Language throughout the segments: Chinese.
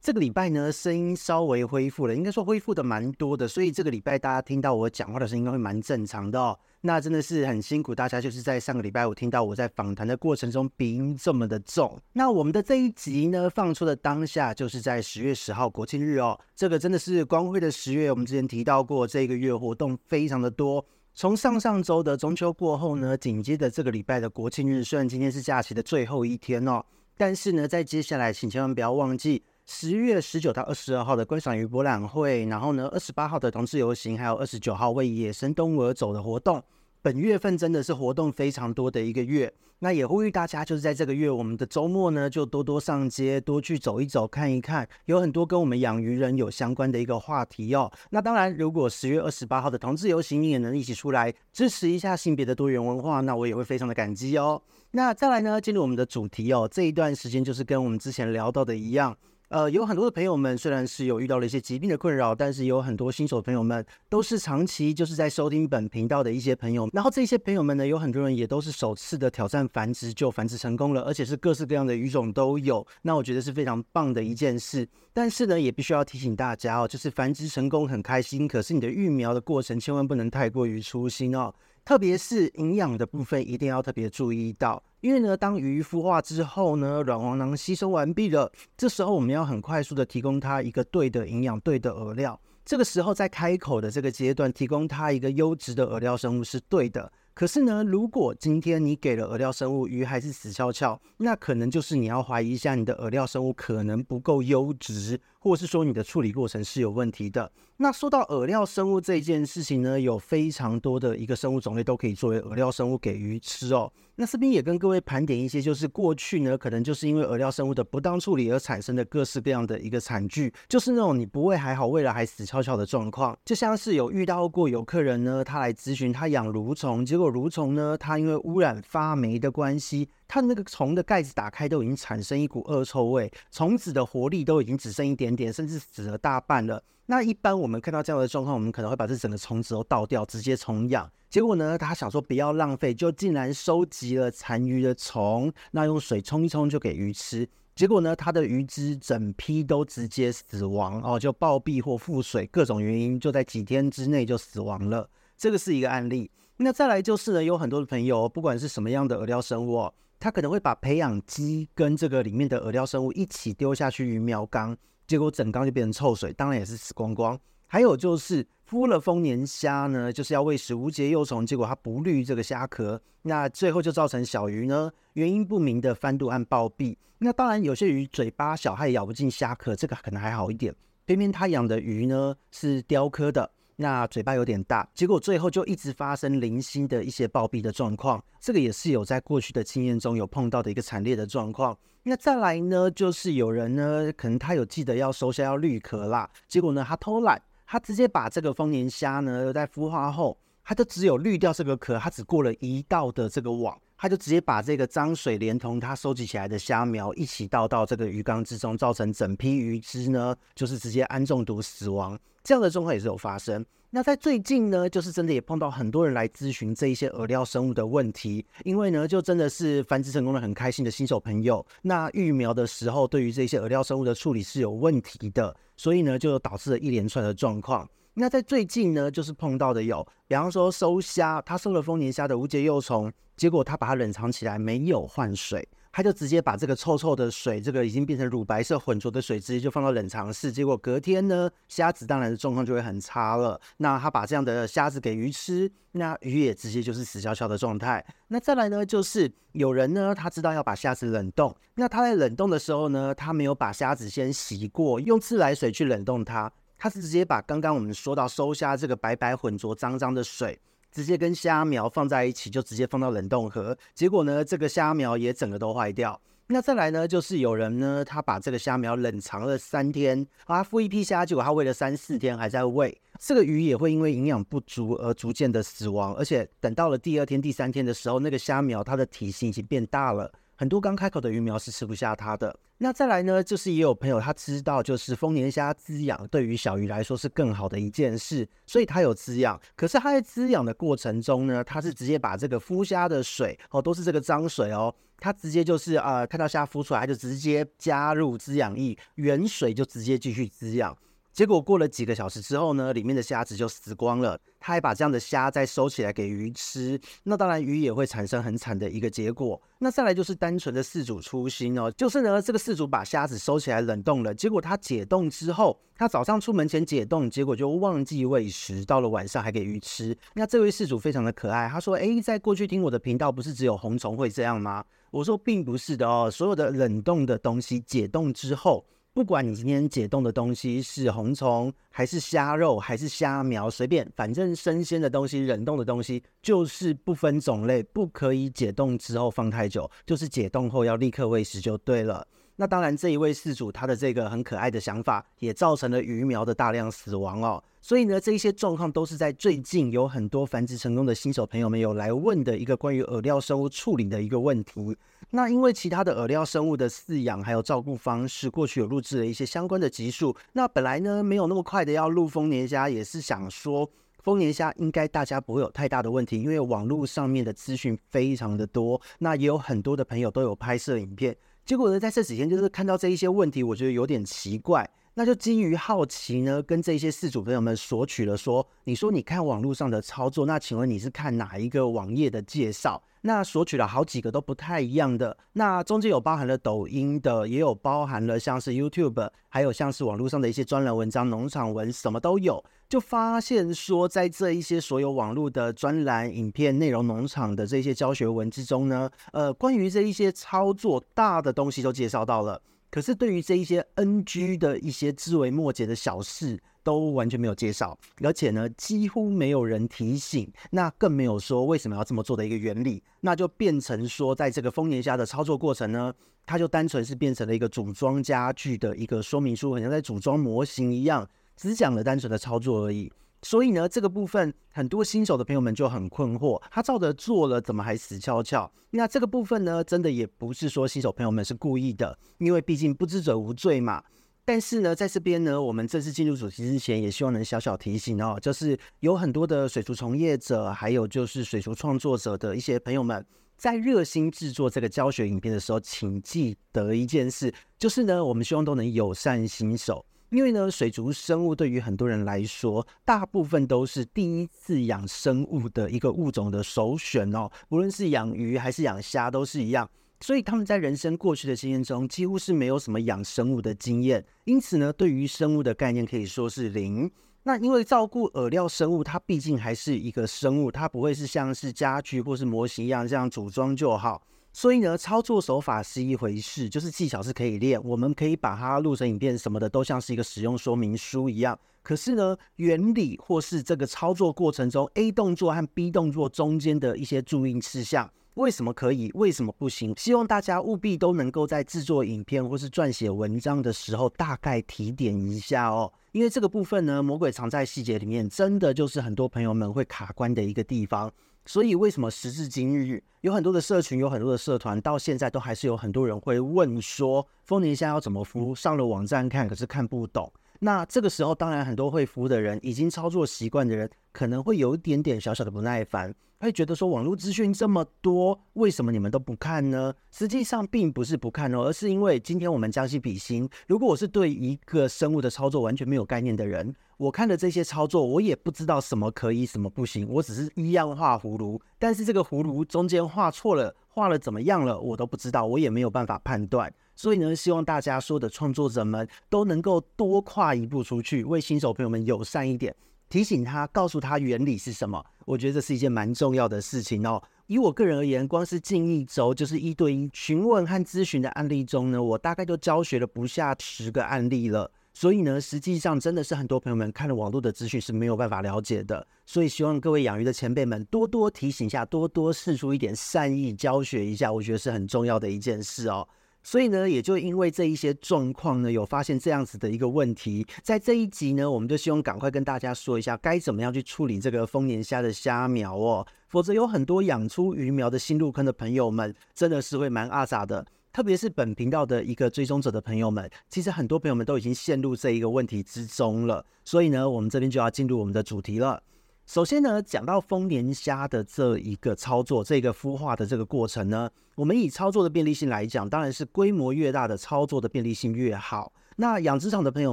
这个礼拜呢，声音稍微恢复了，应该说恢复的蛮多的，所以这个礼拜大家听到我讲话的声音应该会蛮正常的哦。那真的是很辛苦大家，就是在上个礼拜我听到我在访谈的过程中鼻音这么的重。那我们的这一集呢，放出的当下就是在十月十号国庆日哦，这个真的是光辉的十月。我们之前提到过，这个月活动非常的多，从上上周的中秋过后呢，紧接着这个礼拜的国庆日，虽然今天是假期的最后一天哦，但是呢，在接下来请千万不要忘记。十月十九到二十二号的观赏鱼博览会，然后呢，二十八号的同志游行，还有二十九号为野生动物而走的活动。本月份真的是活动非常多的一个月，那也呼吁大家就是在这个月，我们的周末呢，就多多上街，多去走一走，看一看，有很多跟我们养鱼人有相关的一个话题哦。那当然，如果十月二十八号的同志游行你也能一起出来支持一下性别的多元文化，那我也会非常的感激哦。那再来呢，进入我们的主题哦，这一段时间就是跟我们之前聊到的一样。呃，有很多的朋友们虽然是有遇到了一些疾病的困扰，但是有很多新手朋友们都是长期就是在收听本频道的一些朋友。然后这些朋友们呢，有很多人也都是首次的挑战繁殖就繁殖成功了，而且是各式各样的鱼种都有。那我觉得是非常棒的一件事。但是呢，也必须要提醒大家哦，就是繁殖成功很开心，可是你的育苗的过程千万不能太过于粗心哦。特别是营养的部分，一定要特别注意到，因为呢，当鱼孵化之后呢，卵黄囊吸收完毕了，这时候我们要很快速的提供它一个对的营养、对的饵料。这个时候在开口的这个阶段，提供它一个优质的饵料生物是对的。可是呢，如果今天你给了饵料生物，鱼还是死翘翘，那可能就是你要怀疑一下你的饵料生物可能不够优质，或是说你的处理过程是有问题的。那说到饵料生物这一件事情呢，有非常多的一个生物种类都可以作为饵料生物给鱼吃哦。那这边也跟各位盘点一些，就是过去呢，可能就是因为饵料生物的不当处理而产生的各式各样的一个惨剧，就是那种你不喂还好，喂了还死翘翘的状况。就像是有遇到过有客人呢，他来咨询他养蠕虫，结果蠕虫呢，他因为污染发霉的关系。它的那个虫的盖子打开都已经产生一股恶臭味，虫子的活力都已经只剩一点点，甚至死了大半了。那一般我们看到这样的状况，我们可能会把这整个虫子都倒掉，直接重养。结果呢，他想说不要浪费，就竟然收集了残余的虫，那用水冲一冲就给鱼吃。结果呢，他的鱼只整批都直接死亡哦，就暴毙或腹水，各种原因就在几天之内就死亡了。这个是一个案例。那再来就是呢，有很多的朋友，不管是什么样的饵料生物哦。他可能会把培养基跟这个里面的饵料生物一起丢下去鱼苗缸，结果整缸就变成臭水，当然也是死光光。还有就是孵了丰年虾呢，就是要喂食无节幼虫，结果它不滤这个虾壳，那最后就造成小鱼呢原因不明的翻肚和暴毙。那当然有些鱼嘴巴小，它也咬不进虾壳，这个可能还好一点。偏偏他养的鱼呢是雕科的。那嘴巴有点大，结果最后就一直发生零星的一些暴毙的状况，这个也是有在过去的经验中有碰到的一个惨烈的状况。那再来呢，就是有人呢，可能他有记得要收虾要滤壳啦，结果呢他偷懒，他直接把这个丰年虾呢在孵化后，他就只有滤掉这个壳，他只过了一道的这个网。他就直接把这个脏水连同他收集起来的虾苗一起倒到这个鱼缸之中，造成整批鱼只呢就是直接氨中毒死亡。这样的状况也是有发生。那在最近呢，就是真的也碰到很多人来咨询这一些饵料生物的问题，因为呢就真的是繁殖成功的很开心的新手朋友，那育苗的时候对于这些饵料生物的处理是有问题的，所以呢就导致了一连串的状况。那在最近呢，就是碰到的有，比方说收虾，他收了丰年虾的无节幼虫，结果他把它冷藏起来，没有换水，他就直接把这个臭臭的水，这个已经变成乳白色浑浊的水，直接就放到冷藏室，结果隔天呢，虾子当然的状况就会很差了。那他把这样的虾子给鱼吃，那鱼也直接就是死翘翘的状态。那再来呢，就是有人呢，他知道要把虾子冷冻，那他在冷冻的时候呢，他没有把虾子先洗过，用自来水去冷冻它。他是直接把刚刚我们说到收虾这个白白浑浊脏脏的水，直接跟虾苗放在一起，就直接放到冷冻盒。结果呢，这个虾苗也整个都坏掉。那再来呢，就是有人呢，他把这个虾苗冷藏了三天，啊，孵一批虾，结果他喂了三四天还在喂，这个鱼也会因为营养不足而逐渐的死亡，而且等到了第二天、第三天的时候，那个虾苗它的体型已经变大了。很多刚开口的鱼苗是吃不下它的。那再来呢，就是也有朋友他知道，就是丰年虾滋养对于小鱼来说是更好的一件事，所以他有滋养。可是他在滋养的过程中呢，他是直接把这个孵虾的水哦，都是这个脏水哦，他直接就是呃看到虾孵出来，他就直接加入滋养液，原水就直接继续滋养。结果过了几个小时之后呢，里面的虾子就死光了。他还把这样的虾再收起来给鱼吃，那当然鱼也会产生很惨的一个结果。那再来就是单纯的饲主粗心哦，就是呢这个饲主把虾子收起来冷冻了，结果他解冻之后，他早上出门前解冻，结果就忘记喂食，到了晚上还给鱼吃。那这位饲主非常的可爱，他说：“诶，在过去听我的频道，不是只有红虫会这样吗？”我说：“并不是的哦，所有的冷冻的东西解冻之后。”不管你今天解冻的东西是红虫，还是虾肉，还是虾苗，随便，反正生鲜的东西、冷冻的东西，就是不分种类，不可以解冻之后放太久，就是解冻后要立刻喂食就对了。那当然，这一位饲主他的这个很可爱的想法，也造成了鱼苗的大量死亡哦。所以呢，这一些状况都是在最近有很多繁殖成功的新手朋友们有来问的一个关于饵料生物处理的一个问题。那因为其他的饵料生物的饲养还有照顾方式，过去有录制了一些相关的集数。那本来呢，没有那么快的要录丰年虾，也是想说丰年虾应该大家不会有太大的问题，因为网络上面的资讯非常的多，那也有很多的朋友都有拍摄影片。结果呢，在这几天就是看到这一些问题，我觉得有点奇怪，那就基于好奇呢，跟这些事主朋友们索取了说，你说你看网络上的操作，那请问你是看哪一个网页的介绍？那索取了好几个都不太一样的，那中间有包含了抖音的，也有包含了像是 YouTube，还有像是网络上的一些专栏文章、农场文，什么都有。就发现说，在这一些所有网络的专栏、影片、内容农场的这些教学文之中呢，呃，关于这一些操作大的东西都介绍到了，可是对于这一些 NG 的一些枝微末节的小事，都完全没有介绍，而且呢，几乎没有人提醒，那更没有说为什么要这么做的一个原理，那就变成说，在这个丰年虾的操作过程呢，它就单纯是变成了一个组装家具的一个说明书，好像在组装模型一样，只讲了单纯的操作而已。所以呢，这个部分很多新手的朋友们就很困惑，他照着做了，怎么还死翘翘？那这个部分呢，真的也不是说新手朋友们是故意的，因为毕竟不知者无罪嘛。但是呢，在这边呢，我们正式进入主题之前，也希望能小小提醒哦，就是有很多的水族从业者，还有就是水族创作者的一些朋友们，在热心制作这个教学影片的时候，请记得一件事，就是呢，我们希望都能友善新手，因为呢，水族生物对于很多人来说，大部分都是第一次养生物的一个物种的首选哦，无论是养鱼还是养虾，都是一样。所以他们在人生过去的经验中，几乎是没有什么养生物的经验，因此呢，对于生物的概念可以说是零。那因为照顾饵料生物，它毕竟还是一个生物，它不会是像是家具或是模型一样这样组装就好。所以呢，操作手法是一回事，就是技巧是可以练，我们可以把它录成影片什么的，都像是一个使用说明书一样。可是呢，原理或是这个操作过程中 A 动作和 B 动作中间的一些注意事项。为什么可以？为什么不行？希望大家务必都能够在制作影片或是撰写文章的时候，大概提点一下哦。因为这个部分呢，魔鬼藏在细节里面，真的就是很多朋友们会卡关的一个地方。所以，为什么时至今日，有很多的社群，有很多的社团，到现在都还是有很多人会问说，丰年虾要怎么孵？上了网站看，可是看不懂。那这个时候，当然很多会服务的人，已经操作习惯的人，可能会有一点点小小的不耐烦，会觉得说网络资讯这么多，为什么你们都不看呢？实际上并不是不看哦，而是因为今天我们将心比心，如果我是对一个生物的操作完全没有概念的人，我看的这些操作，我也不知道什么可以，什么不行，我只是一样画葫芦，但是这个葫芦中间画错了，画了怎么样了，我都不知道，我也没有办法判断。所以呢，希望大家说的创作者们都能够多跨一步出去，为新手朋友们友善一点，提醒他，告诉他原理是什么。我觉得这是一件蛮重要的事情哦。以我个人而言，光是近一周就是一对一询问和咨询的案例中呢，我大概就教学了不下十个案例了。所以呢，实际上真的是很多朋友们看了网络的资讯是没有办法了解的。所以希望各位养鱼的前辈们多多提醒一下，多多释出一点善意教学一下，我觉得是很重要的一件事哦。所以呢，也就因为这一些状况呢，有发现这样子的一个问题，在这一集呢，我们就希望赶快跟大家说一下，该怎么样去处理这个丰年虾的虾苗哦，否则有很多养出鱼苗的新入坑的朋友们，真的是会蛮阿杂的。特别是本频道的一个追踪者的朋友们，其实很多朋友们都已经陷入这一个问题之中了。所以呢，我们这边就要进入我们的主题了。首先呢，讲到丰年虾的这一个操作，这个孵化的这个过程呢，我们以操作的便利性来讲，当然是规模越大的操作的便利性越好。那养殖场的朋友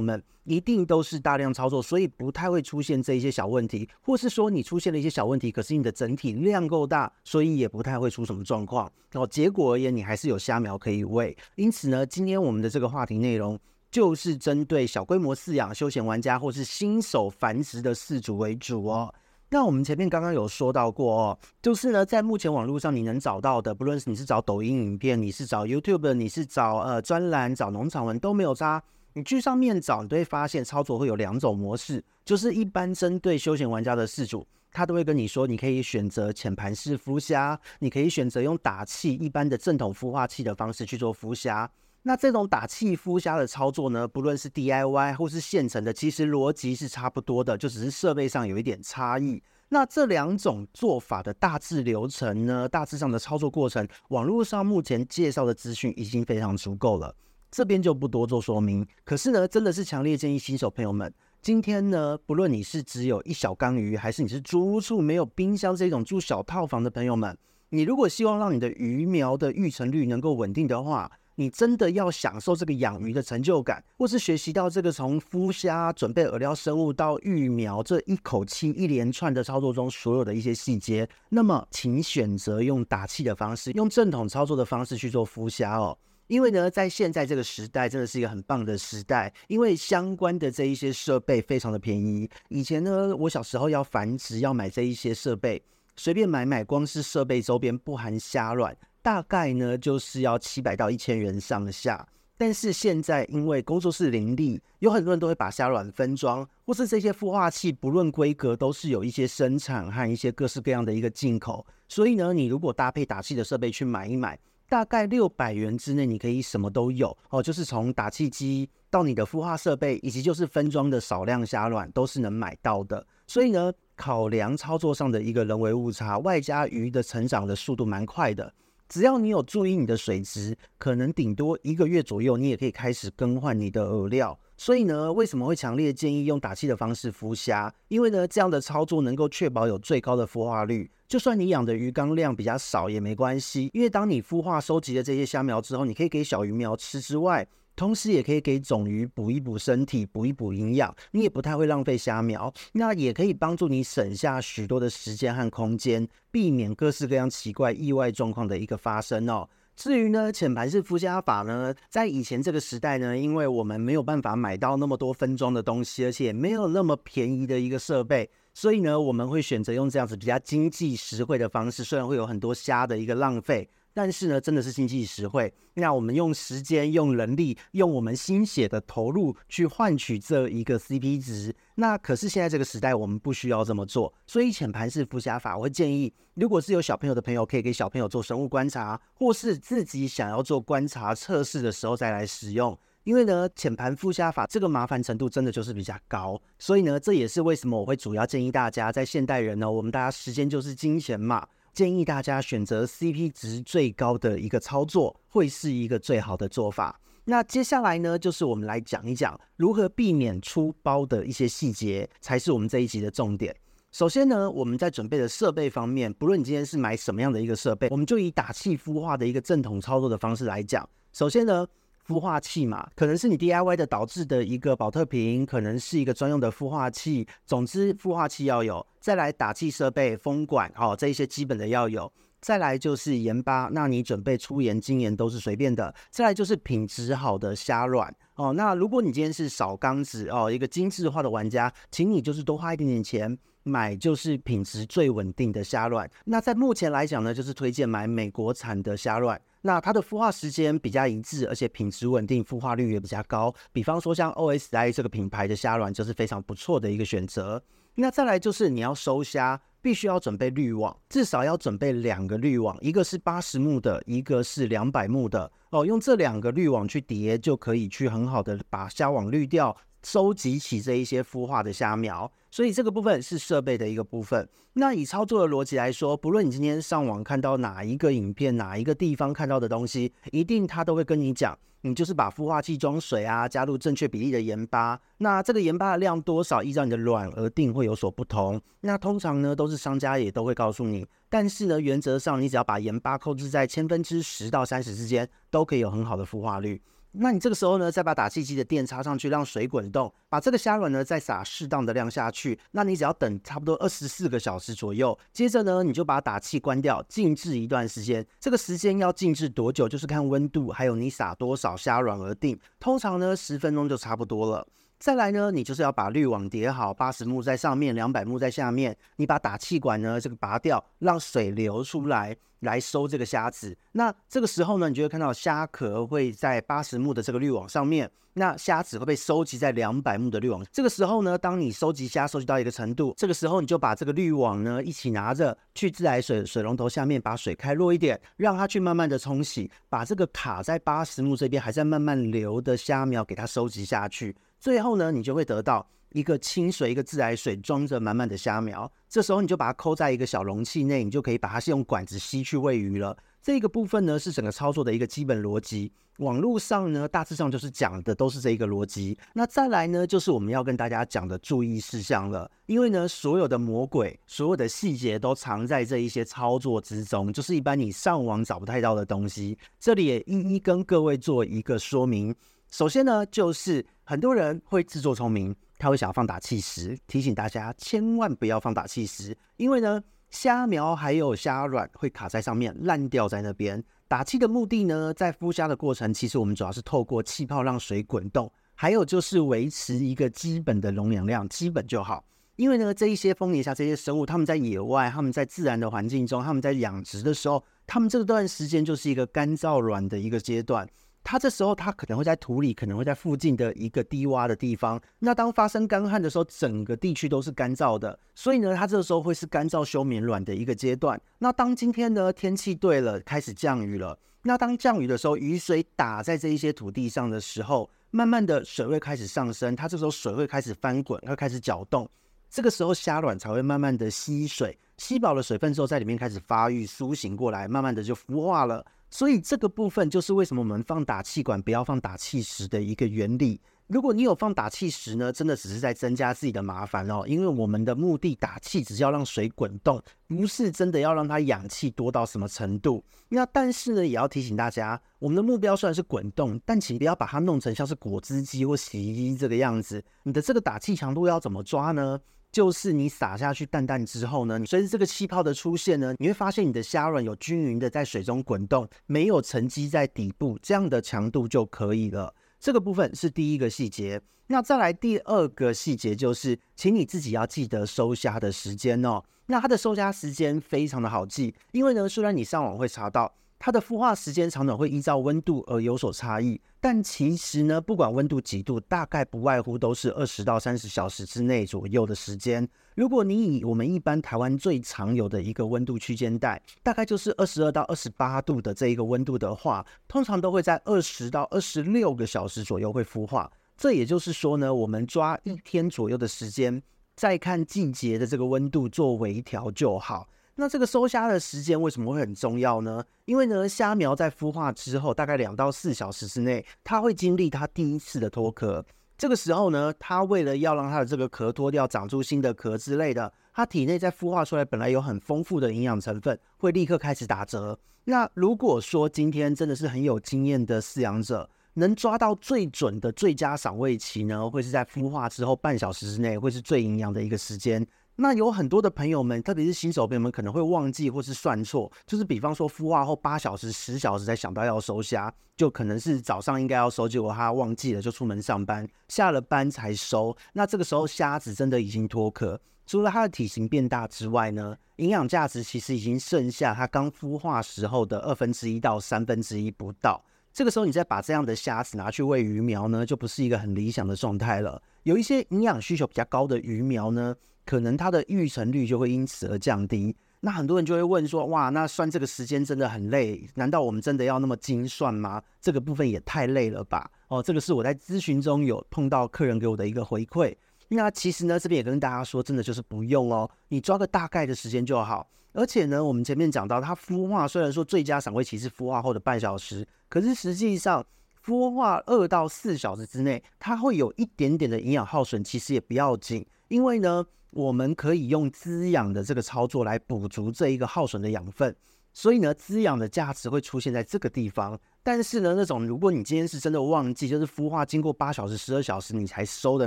们一定都是大量操作，所以不太会出现这一些小问题，或是说你出现了一些小问题，可是你的整体量够大，所以也不太会出什么状况。哦，结果而言，你还是有虾苗可以喂。因此呢，今天我们的这个话题内容就是针对小规模饲养、休闲玩家或是新手繁殖的饲主为主哦。那我们前面刚刚有说到过哦，就是呢，在目前网络上你能找到的，不论是你是找抖音影片，你是找 YouTube，你是找呃专栏，找农场文都没有差。你去上面找，你都会发现操作会有两种模式，就是一般针对休闲玩家的饲主，他都会跟你说，你可以选择浅盘式孵虾，你可以选择用打气一般的正统孵化器的方式去做孵虾。那这种打气孵虾的操作呢，不论是 DIY 或是现成的，其实逻辑是差不多的，就只是设备上有一点差异。那这两种做法的大致流程呢，大致上的操作过程，网络上目前介绍的资讯已经非常足够了，这边就不多做说明。可是呢，真的是强烈建议新手朋友们，今天呢，不论你是只有一小缸鱼，还是你是租屋处没有冰箱这种住小套房的朋友们，你如果希望让你的鱼苗的育成率能够稳定的话，你真的要享受这个养鱼的成就感，或是学习到这个从孵虾、准备饵料生物到育苗这一口气一连串的操作中所有的一些细节，那么请选择用打气的方式，用正统操作的方式去做孵虾哦。因为呢，在现在这个时代，真的是一个很棒的时代，因为相关的这一些设备非常的便宜。以前呢，我小时候要繁殖要买这一些设备，随便买买，光是设备周边不含虾卵。大概呢，就是要七百到一千元上下。但是现在因为工作室林立，有很多人都会把虾卵分装，或是这些孵化器，不论规格都是有一些生产和一些各式各样的一个进口。所以呢，你如果搭配打气的设备去买一买，大概六百元之内，你可以什么都有哦。就是从打气机到你的孵化设备，以及就是分装的少量虾卵，都是能买到的。所以呢，考量操作上的一个人为误差，外加鱼的成长的速度蛮快的。只要你有注意你的水质，可能顶多一个月左右，你也可以开始更换你的饵料。所以呢，为什么会强烈建议用打气的方式孵虾？因为呢，这样的操作能够确保有最高的孵化率。就算你养的鱼缸量比较少也没关系，因为当你孵化收集了这些虾苗之后，你可以给小鱼苗吃之外，同时也可以给种鱼补一补身体，补一补营养，你也不太会浪费虾苗，那也可以帮助你省下许多的时间和空间，避免各式各样奇怪意外状况的一个发生哦。至于呢，浅盘式孵虾法呢，在以前这个时代呢，因为我们没有办法买到那么多分装的东西，而且没有那么便宜的一个设备，所以呢，我们会选择用这样子比较经济实惠的方式，虽然会有很多虾的一个浪费。但是呢，真的是经济实惠。那我们用时间、用人力、用我们心血的投入去换取这一个 CP 值。那可是现在这个时代，我们不需要这么做。所以浅盘式孵虾法，我会建议，如果是有小朋友的朋友，可以给小朋友做生物观察，或是自己想要做观察测试的时候再来使用。因为呢，浅盘孵虾法这个麻烦程度真的就是比较高。所以呢，这也是为什么我会主要建议大家，在现代人呢，我们大家时间就是金钱嘛。建议大家选择 CP 值最高的一个操作，会是一个最好的做法。那接下来呢，就是我们来讲一讲如何避免出包的一些细节，才是我们这一集的重点。首先呢，我们在准备的设备方面，不论你今天是买什么样的一个设备，我们就以打气孵化的一个正统操作的方式来讲。首先呢，孵化器嘛，可能是你 DIY 的导致的一个保特瓶，可能是一个专用的孵化器。总之，孵化器要有，再来打气设备、风管，哦，这一些基本的要有。再来就是盐巴，那你准备粗盐、精盐都是随便的。再来就是品质好的虾卵，哦，那如果你今天是少缸子哦，一个精致化的玩家，请你就是多花一点点钱买，就是品质最稳定的虾卵。那在目前来讲呢，就是推荐买美国产的虾卵。那它的孵化时间比较一致，而且品质稳定，孵化率也比较高。比方说像 OSI 这个品牌的虾卵就是非常不错的一个选择。那再来就是你要收虾，必须要准备滤网，至少要准备两个滤网，一个是八十目的，一个是两百目的哦。用这两个滤网去叠，就可以去很好的把虾网滤掉。收集起这一些孵化的虾苗，所以这个部分是设备的一个部分。那以操作的逻辑来说，不论你今天上网看到哪一个影片，哪一个地方看到的东西，一定它都会跟你讲，你就是把孵化器装水啊，加入正确比例的盐巴。那这个盐巴的量多少，依照你的卵而定，会有所不同。那通常呢，都是商家也都会告诉你，但是呢，原则上你只要把盐巴控制在千分之十到三十之间，都可以有很好的孵化率。那你这个时候呢，再把打气机的电插上去，让水滚动，把这个虾卵呢再撒适当的量下去。那你只要等差不多二十四个小时左右，接着呢，你就把打气关掉，静置一段时间。这个时间要静置多久，就是看温度还有你撒多少虾卵而定。通常呢，十分钟就差不多了。再来呢，你就是要把滤网叠好，八十目在上面，两百目在下面。你把打气管呢这个拔掉，让水流出来，来收这个虾子。那这个时候呢，你就会看到虾壳会在八十目的这个滤网上面，那虾子会被收集在两百目的滤网。这个时候呢，当你收集虾收集到一个程度，这个时候你就把这个滤网呢一起拿着去自来水水龙头下面，把水开弱一点，让它去慢慢的冲洗，把这个卡在八十目这边还在慢慢流的虾苗给它收集下去。最后呢，你就会得到一个清水，一个自来水装着满满的虾苗。这时候你就把它扣在一个小容器内，你就可以把它是用管子吸去喂鱼了。这个部分呢是整个操作的一个基本逻辑。网络上呢大致上就是讲的都是这一个逻辑。那再来呢就是我们要跟大家讲的注意事项了。因为呢所有的魔鬼，所有的细节都藏在这一些操作之中，就是一般你上网找不太到的东西。这里也一一跟各位做一个说明。首先呢，就是很多人会自作聪明，他会想要放打气石，提醒大家千万不要放打气石，因为呢，虾苗还有虾卵会卡在上面，烂掉在那边。打气的目的呢，在孵虾的过程，其实我们主要是透过气泡让水滚动，还有就是维持一个基本的容氧量，基本就好。因为呢，这一些丰年虾这些生物，他们在野外，他们在自然的环境中，他们在养殖的时候，他们这段时间就是一个干燥卵的一个阶段。它这时候，它可能会在土里，可能会在附近的一个低洼的地方。那当发生干旱的时候，整个地区都是干燥的，所以呢，它这个时候会是干燥休眠卵的一个阶段。那当今天呢，天气对了，开始降雨了。那当降雨的时候，雨水打在这一些土地上的时候，慢慢的水位开始上升，它这时候水会开始翻滚，会开始搅动。这个时候虾卵才会慢慢的吸水，吸饱了水分之后，在里面开始发育、苏醒过来，慢慢的就孵化了。所以这个部分就是为什么我们放打气管不要放打气石的一个原理。如果你有放打气石呢，真的只是在增加自己的麻烦哦。因为我们的目的打气只是要让水滚动，不是真的要让它氧气多到什么程度。那但是呢，也要提醒大家，我们的目标虽然是滚动，但请不要把它弄成像是果汁机或洗衣机这个样子。你的这个打气强度要怎么抓呢？就是你撒下去蛋蛋之后呢，你随着这个气泡的出现呢，你会发现你的虾卵有均匀的在水中滚动，没有沉积在底部，这样的强度就可以了。这个部分是第一个细节。那再来第二个细节就是，请你自己要记得收虾的时间哦。那它的收虾时间非常的好记，因为呢，虽然你上网会查到。它的孵化时间长短会依照温度而有所差异，但其实呢，不管温度几度，大概不外乎都是二十到三十小时之内左右的时间。如果你以我们一般台湾最常有的一个温度区间带，大概就是二十二到二十八度的这一个温度的话，通常都会在二十到二十六个小时左右会孵化。这也就是说呢，我们抓一天左右的时间，再看季节的这个温度做微调就好。那这个收虾的时间为什么会很重要呢？因为呢，虾苗在孵化之后，大概两到四小时之内，它会经历它第一次的脱壳。这个时候呢，它为了要让它的这个壳脱掉，长出新的壳之类的，它体内在孵化出来本来有很丰富的营养成分，会立刻开始打折。那如果说今天真的是很有经验的饲养者，能抓到最准的最佳赏味期呢，会是在孵化之后半小时之内，会是最营养的一个时间。那有很多的朋友们，特别是新手朋友们，可能会忘记或是算错，就是比方说孵化后八小时、十小时才想到要收虾，就可能是早上应该要收，结果他忘记了就出门上班，下了班才收。那这个时候虾子真的已经脱壳，除了它的体型变大之外呢，营养价值其实已经剩下它刚孵化时候的二分之一到三分之一不到。这个时候你再把这样的虾子拿去喂鱼苗呢，就不是一个很理想的状态了。有一些营养需求比较高的鱼苗呢。可能它的育成率就会因此而降低。那很多人就会问说，哇，那算这个时间真的很累，难道我们真的要那么精算吗？这个部分也太累了吧？哦，这个是我在咨询中有碰到客人给我的一个回馈。那其实呢，这边也跟大家说，真的就是不用哦，你抓个大概的时间就好。而且呢，我们前面讲到，它孵化虽然说最佳赏味期是孵化后的半小时，可是实际上孵化二到四小时之内，它会有一点点的营养耗损，其实也不要紧，因为呢，我们可以用滋养的这个操作来补足这一个耗损的养分。所以呢，滋养的价值会出现在这个地方。但是呢，那种如果你今天是真的忘记，就是孵化经过八小时、十二小时你才收的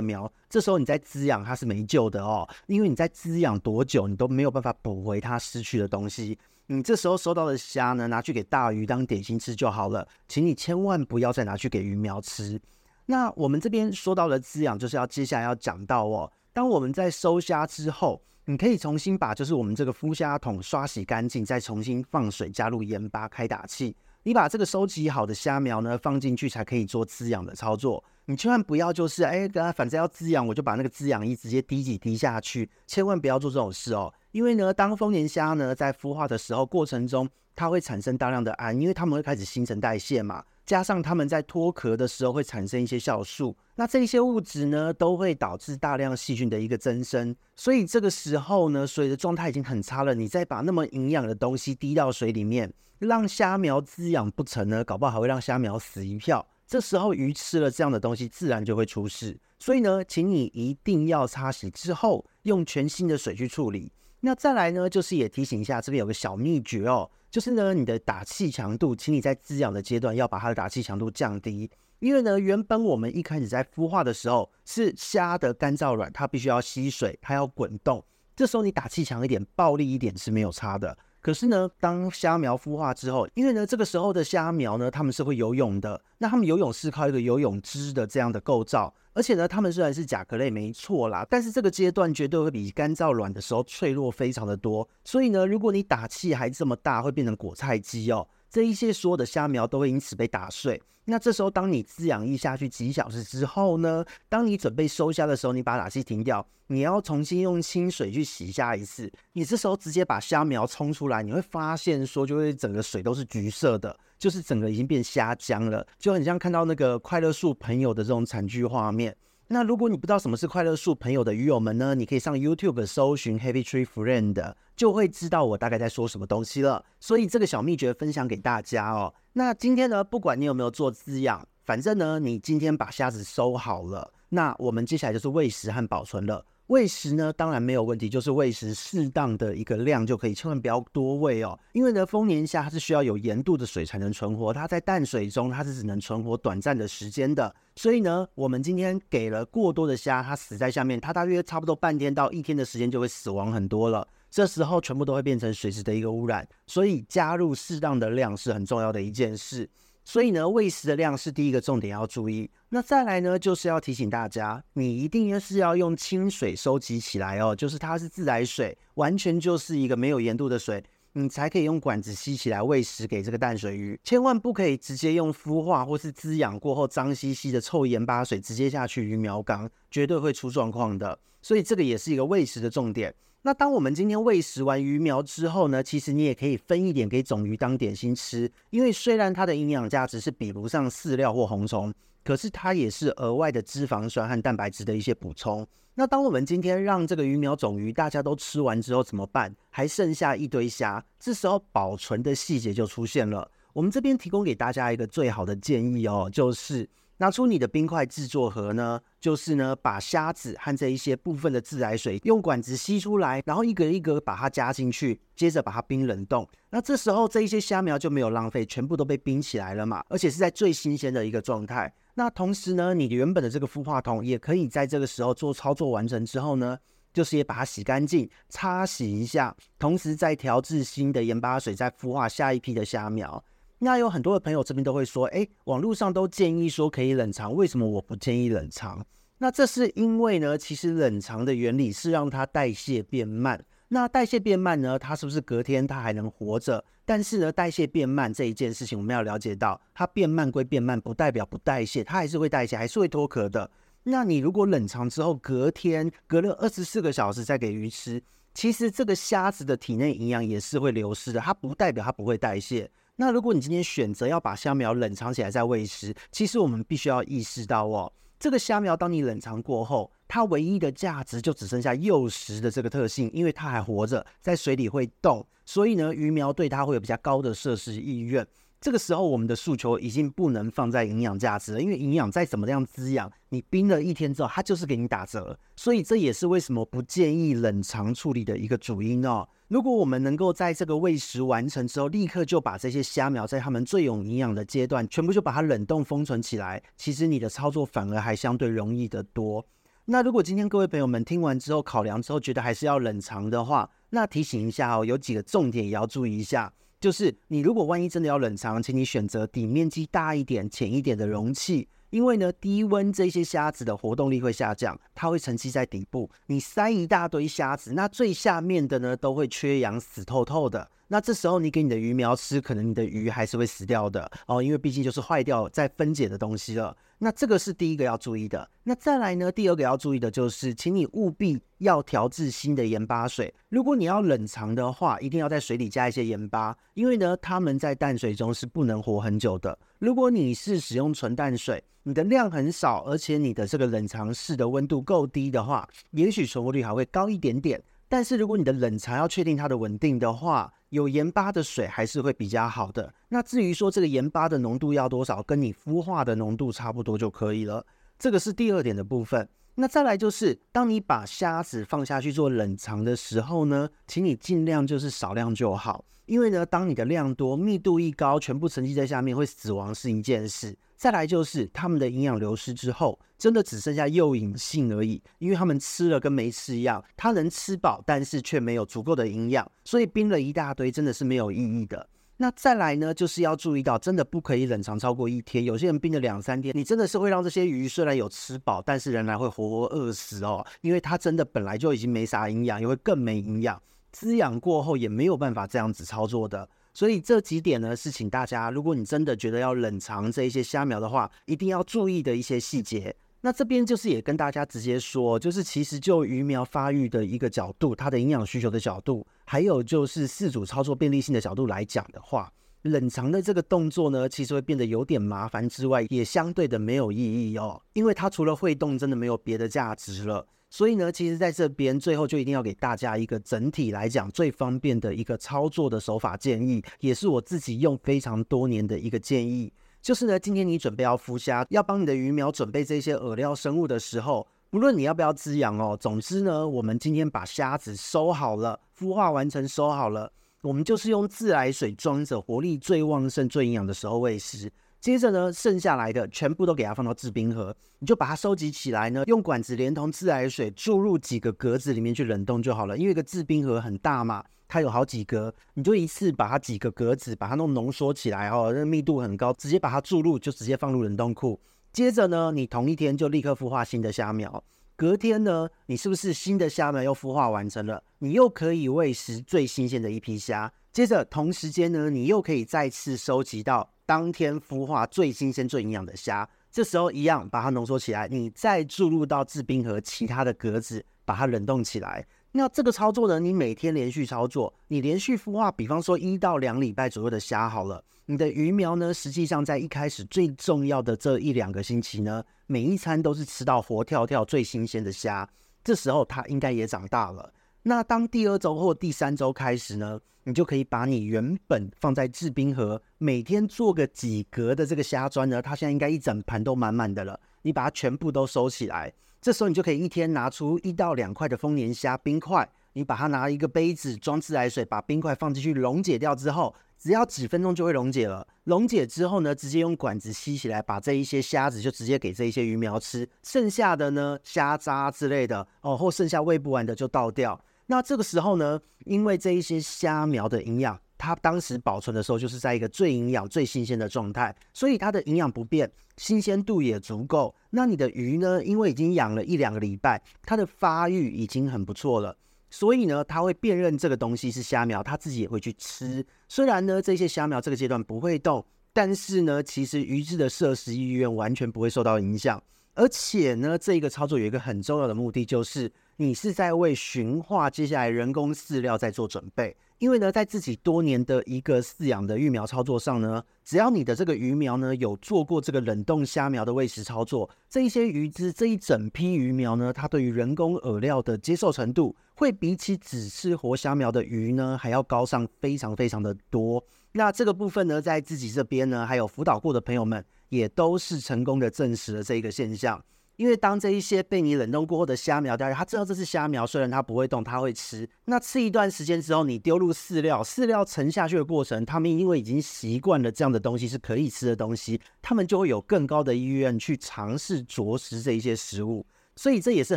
苗，这时候你再滋养它是没救的哦，因为你在滋养多久，你都没有办法补回它失去的东西。你这时候收到的虾呢，拿去给大鱼当点心吃就好了，请你千万不要再拿去给鱼苗吃。那我们这边说到的滋养，就是要接下来要讲到哦，当我们在收虾之后。你可以重新把就是我们这个孵虾桶刷洗干净，再重新放水，加入盐巴，开打气。你把这个收集好的虾苗呢放进去，才可以做滋养的操作。你千万不要就是哎，反正要滋养，我就把那个滋养液直接滴几滴下去，千万不要做这种事哦。因为呢，当丰年虾呢在孵化的时候过程中，它会产生大量的氨，因为它们会开始新陈代谢嘛。加上它们在脱壳的时候会产生一些酵素，那这些物质呢都会导致大量细菌的一个增生。所以这个时候呢，水的状态已经很差了，你再把那么营养的东西滴到水里面，让虾苗滋养不成呢，搞不好还会让虾苗死一票。这时候鱼吃了这样的东西，自然就会出事。所以呢，请你一定要擦洗之后，用全新的水去处理。那再来呢，就是也提醒一下，这边有个小秘诀哦。就是呢，你的打气强度，请你在滋养的阶段要把它的打气强度降低，因为呢，原本我们一开始在孵化的时候是虾的干燥软，它必须要吸水，它要滚动，这时候你打气强一点，暴力一点是没有差的。可是呢，当虾苗孵化之后，因为呢，这个时候的虾苗呢，它们是会游泳的。那它们游泳是靠一个游泳肢的这样的构造，而且呢，它们虽然是甲壳类没错啦，但是这个阶段绝对会比干燥卵的时候脆弱非常的多。所以呢，如果你打气还这么大，会变成果菜鸡哦。这一些所有的虾苗都会因此被打碎。那这时候，当你滋养液下去几小时之后呢，当你准备收虾的时候，你把打气停掉，你要重新用清水去洗虾一次。你这时候直接把虾苗冲出来，你会发现说，就会整个水都是橘色的，就是整个已经变虾浆了，就很像看到那个快乐树朋友的这种惨剧画面。那如果你不知道什么是快乐树朋友的鱼友们呢，你可以上 YouTube 搜寻 Happy Tree Friend，就会知道我大概在说什么东西了。所以这个小秘诀分享给大家哦。那今天呢，不管你有没有做滋养，反正呢，你今天把虾子收好了，那我们接下来就是喂食和保存了。喂食呢，当然没有问题，就是喂食适当的一个量就可以，千万不要多喂哦。因为呢，丰年虾它是需要有盐度的水才能存活，它在淡水中它是只能存活短暂的时间的。所以呢，我们今天给了过多的虾，它死在下面，它大约差不多半天到一天的时间就会死亡很多了。这时候全部都会变成水质的一个污染，所以加入适当的量是很重要的一件事。所以呢，喂食的量是第一个重点要注意。那再来呢，就是要提醒大家，你一定是要用清水收集起来哦，就是它是自来水，完全就是一个没有盐度的水，你才可以用管子吸起来喂食给这个淡水鱼。千万不可以直接用孵化或是滋养过后脏兮兮的臭盐巴水直接下去鱼苗缸，绝对会出状况的。所以这个也是一个喂食的重点。那当我们今天喂食完鱼苗之后呢，其实你也可以分一点给种鱼当点心吃，因为虽然它的营养价值是比不上饲料或红虫，可是它也是额外的脂肪酸和蛋白质的一些补充。那当我们今天让这个鱼苗种鱼大家都吃完之后怎么办？还剩下一堆虾，这时候保存的细节就出现了。我们这边提供给大家一个最好的建议哦，就是。拿出你的冰块制作盒呢，就是呢，把虾子和这一些部分的自来水用管子吸出来，然后一个一个把它加进去，接着把它冰冷冻。那这时候这一些虾苗就没有浪费，全部都被冰起来了嘛，而且是在最新鲜的一个状态。那同时呢，你原本的这个孵化桶也可以在这个时候做操作完成之后呢，就是也把它洗干净，擦洗一下，同时再调制新的盐巴水，再孵化下一批的虾苗。那有很多的朋友这边都会说，诶，网络上都建议说可以冷藏，为什么我不建议冷藏？那这是因为呢，其实冷藏的原理是让它代谢变慢。那代谢变慢呢，它是不是隔天它还能活着？但是呢，代谢变慢这一件事情，我们要了解到，它变慢归变慢，不代表不代谢，它还是会代谢，还是会脱壳的。那你如果冷藏之后，隔天隔了二十四个小时再给鱼吃，其实这个虾子的体内营养也是会流失的，它不代表它不会代谢。那如果你今天选择要把虾苗冷藏起来再喂食，其实我们必须要意识到哦，这个虾苗当你冷藏过后，它唯一的价值就只剩下诱食的这个特性，因为它还活着，在水里会动，所以呢，鱼苗对它会有比较高的摄食意愿。这个时候，我们的诉求已经不能放在营养价值了，因为营养再怎么样滋养，你冰了一天之后，它就是给你打折。所以这也是为什么不建议冷藏处理的一个主因哦。如果我们能够在这个喂食完成之后，立刻就把这些虾苗在它们最有营养的阶段，全部就把它冷冻封存起来，其实你的操作反而还相对容易得多。那如果今天各位朋友们听完之后考量之后，觉得还是要冷藏的话，那提醒一下哦，有几个重点也要注意一下。就是你如果万一真的要冷藏，请你选择底面积大一点、浅一点的容器，因为呢，低温这些虾子的活动力会下降，它会沉积在底部。你塞一大堆虾子，那最下面的呢都会缺氧死透透的。那这时候你给你的鱼苗吃，可能你的鱼还是会死掉的哦，因为毕竟就是坏掉再分解的东西了。那这个是第一个要注意的。那再来呢，第二个要注意的就是，请你务必要调制新的盐巴水。如果你要冷藏的话，一定要在水里加一些盐巴，因为呢，它们在淡水中是不能活很久的。如果你是使用纯淡水，你的量很少，而且你的这个冷藏室的温度够低的话，也许存活率还会高一点点。但是如果你的冷藏要确定它的稳定的话，有盐巴的水还是会比较好的。那至于说这个盐巴的浓度要多少，跟你孵化的浓度差不多就可以了。这个是第二点的部分。那再来就是，当你把虾子放下去做冷藏的时候呢，请你尽量就是少量就好。因为呢，当你的量多、密度一高，全部沉积在下面会死亡是一件事。再来就是它们的营养流失之后，真的只剩下诱引性而已，因为它们吃了跟没吃一样，它能吃饱，但是却没有足够的营养，所以冰了一大堆真的是没有意义的。那再来呢，就是要注意到，真的不可以冷藏超过一天，有些人冰了两三天，你真的是会让这些鱼虽然有吃饱，但是仍然会活活饿死哦，因为它真的本来就已经没啥营养，也会更没营养，滋养过后也没有办法这样子操作的。所以这几点呢，是请大家，如果你真的觉得要冷藏这一些虾苗的话，一定要注意的一些细节。那这边就是也跟大家直接说，就是其实就鱼苗发育的一个角度，它的营养需求的角度，还有就是饲主操作便利性的角度来讲的话，冷藏的这个动作呢，其实会变得有点麻烦之外，也相对的没有意义哦，因为它除了会动，真的没有别的价值了。所以呢，其实在这边最后就一定要给大家一个整体来讲最方便的一个操作的手法建议，也是我自己用非常多年的一个建议。就是呢，今天你准备要孵虾，要帮你的鱼苗准备这些饵料生物的时候，不论你要不要滋养哦，总之呢，我们今天把虾子收好了，孵化完成收好了，我们就是用自来水装着活力最旺盛、最营养的时候喂食。接着呢，剩下来的全部都给它放到制冰盒，你就把它收集起来呢，用管子连同自来水注入几个格子里面去冷冻就好了。因为一个制冰盒很大嘛，它有好几格，你就一次把它几个格子把它弄浓缩起来哦，那密度很高，直接把它注入就直接放入冷冻库。接着呢，你同一天就立刻孵化新的虾苗，隔天呢，你是不是新的虾苗又孵化完成了？你又可以喂食最新鲜的一批虾。接着同时间呢，你又可以再次收集到。当天孵化最新鲜、最营养的虾，这时候一样把它浓缩起来，你再注入到制冰盒其他的格子，把它冷冻起来。那这个操作呢，你每天连续操作，你连续孵化，比方说一到两礼拜左右的虾好了，你的鱼苗呢，实际上在一开始最重要的这一两个星期呢，每一餐都是吃到活跳跳、最新鲜的虾，这时候它应该也长大了。那当第二周或第三周开始呢，你就可以把你原本放在制冰盒，每天做个几格的这个虾砖呢，它现在应该一整盘都满满的了。你把它全部都收起来，这时候你就可以一天拿出一到两块的丰年虾冰块，你把它拿一个杯子装自来水，把冰块放进去溶解掉之后，只要几分钟就会溶解了。溶解之后呢，直接用管子吸起来，把这一些虾子就直接给这一些鱼苗吃，剩下的呢，虾渣之类的哦，或剩下喂不完的就倒掉。那这个时候呢，因为这一些虾苗的营养，它当时保存的时候就是在一个最营养、最新鲜的状态，所以它的营养不变，新鲜度也足够。那你的鱼呢，因为已经养了一两个礼拜，它的发育已经很不错了，所以呢，它会辨认这个东西是虾苗，它自己也会去吃。虽然呢，这些虾苗这个阶段不会动，但是呢，其实鱼质的摄食意愿完全不会受到影响。而且呢，这一个操作有一个很重要的目的，就是你是在为驯化接下来人工饲料在做准备。因为呢，在自己多年的一个饲养的育苗操作上呢，只要你的这个鱼苗呢有做过这个冷冻虾苗的喂食操作，这一些鱼只这一整批鱼苗呢，它对于人工饵料的接受程度，会比起只吃活虾苗的鱼呢还要高上非常非常的多。那这个部分呢，在自己这边呢，还有辅导过的朋友们，也都是成功的证实了这一个现象。因为当这一些被你冷冻过后的虾苗掉下，它知道这是虾苗，虽然它不会动，它会吃。那吃一段时间之后，你丢入饲料，饲料沉下去的过程，它们因为已经习惯了这样的东西是可以吃的东西，它们就会有更高的意愿去尝试啄食这一些食物。所以这也是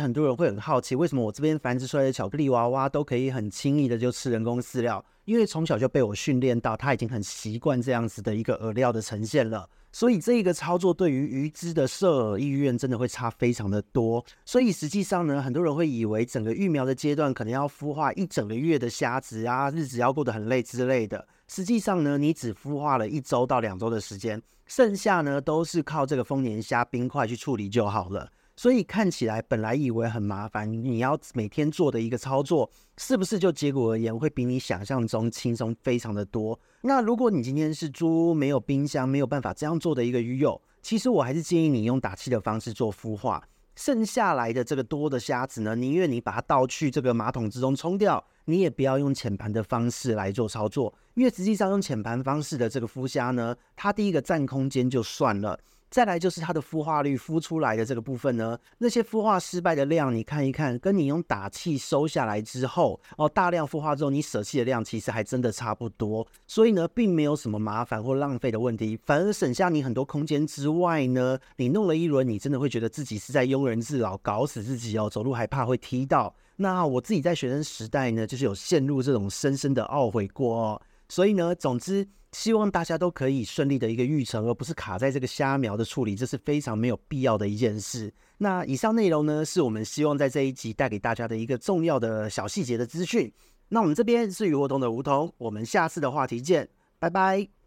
很多人会很好奇，为什么我这边繁殖出来的巧克力娃娃都可以很轻易的就吃人工饲料？因为从小就被我训练到，它已经很习惯这样子的一个饵料的呈现了。所以这一个操作对于鱼只的摄饵意愿真的会差非常的多。所以实际上呢，很多人会以为整个育苗的阶段可能要孵化一整个月的虾子啊，日子要过得很累之类的。实际上呢，你只孵化了一周到两周的时间，剩下呢都是靠这个丰年虾冰块去处理就好了。所以看起来本来以为很麻烦，你要每天做的一个操作，是不是就结果而言会比你想象中轻松非常的多？那如果你今天是租没有冰箱，没有办法这样做的一个鱼友，其实我还是建议你用打气的方式做孵化，剩下来的这个多的虾子呢，宁愿你把它倒去这个马桶之中冲掉，你也不要用浅盘的方式来做操作，因为实际上用浅盘方式的这个孵虾呢，它第一个占空间就算了。再来就是它的孵化率，孵出来的这个部分呢，那些孵化失败的量，你看一看，跟你用打气收下来之后，哦，大量孵化之后你舍弃的量，其实还真的差不多。所以呢，并没有什么麻烦或浪费的问题，反而省下你很多空间之外呢，你弄了一轮，你真的会觉得自己是在庸人自扰，搞死自己哦，走路还怕会踢到。那我自己在学生时代呢，就是有陷入这种深深的懊悔过哦。所以呢，总之。希望大家都可以顺利的一个育成，而不是卡在这个虾苗的处理，这是非常没有必要的一件事。那以上内容呢，是我们希望在这一集带给大家的一个重要的小细节的资讯。那我们这边是鱼活通的梧桐，我们下次的话题见，拜拜。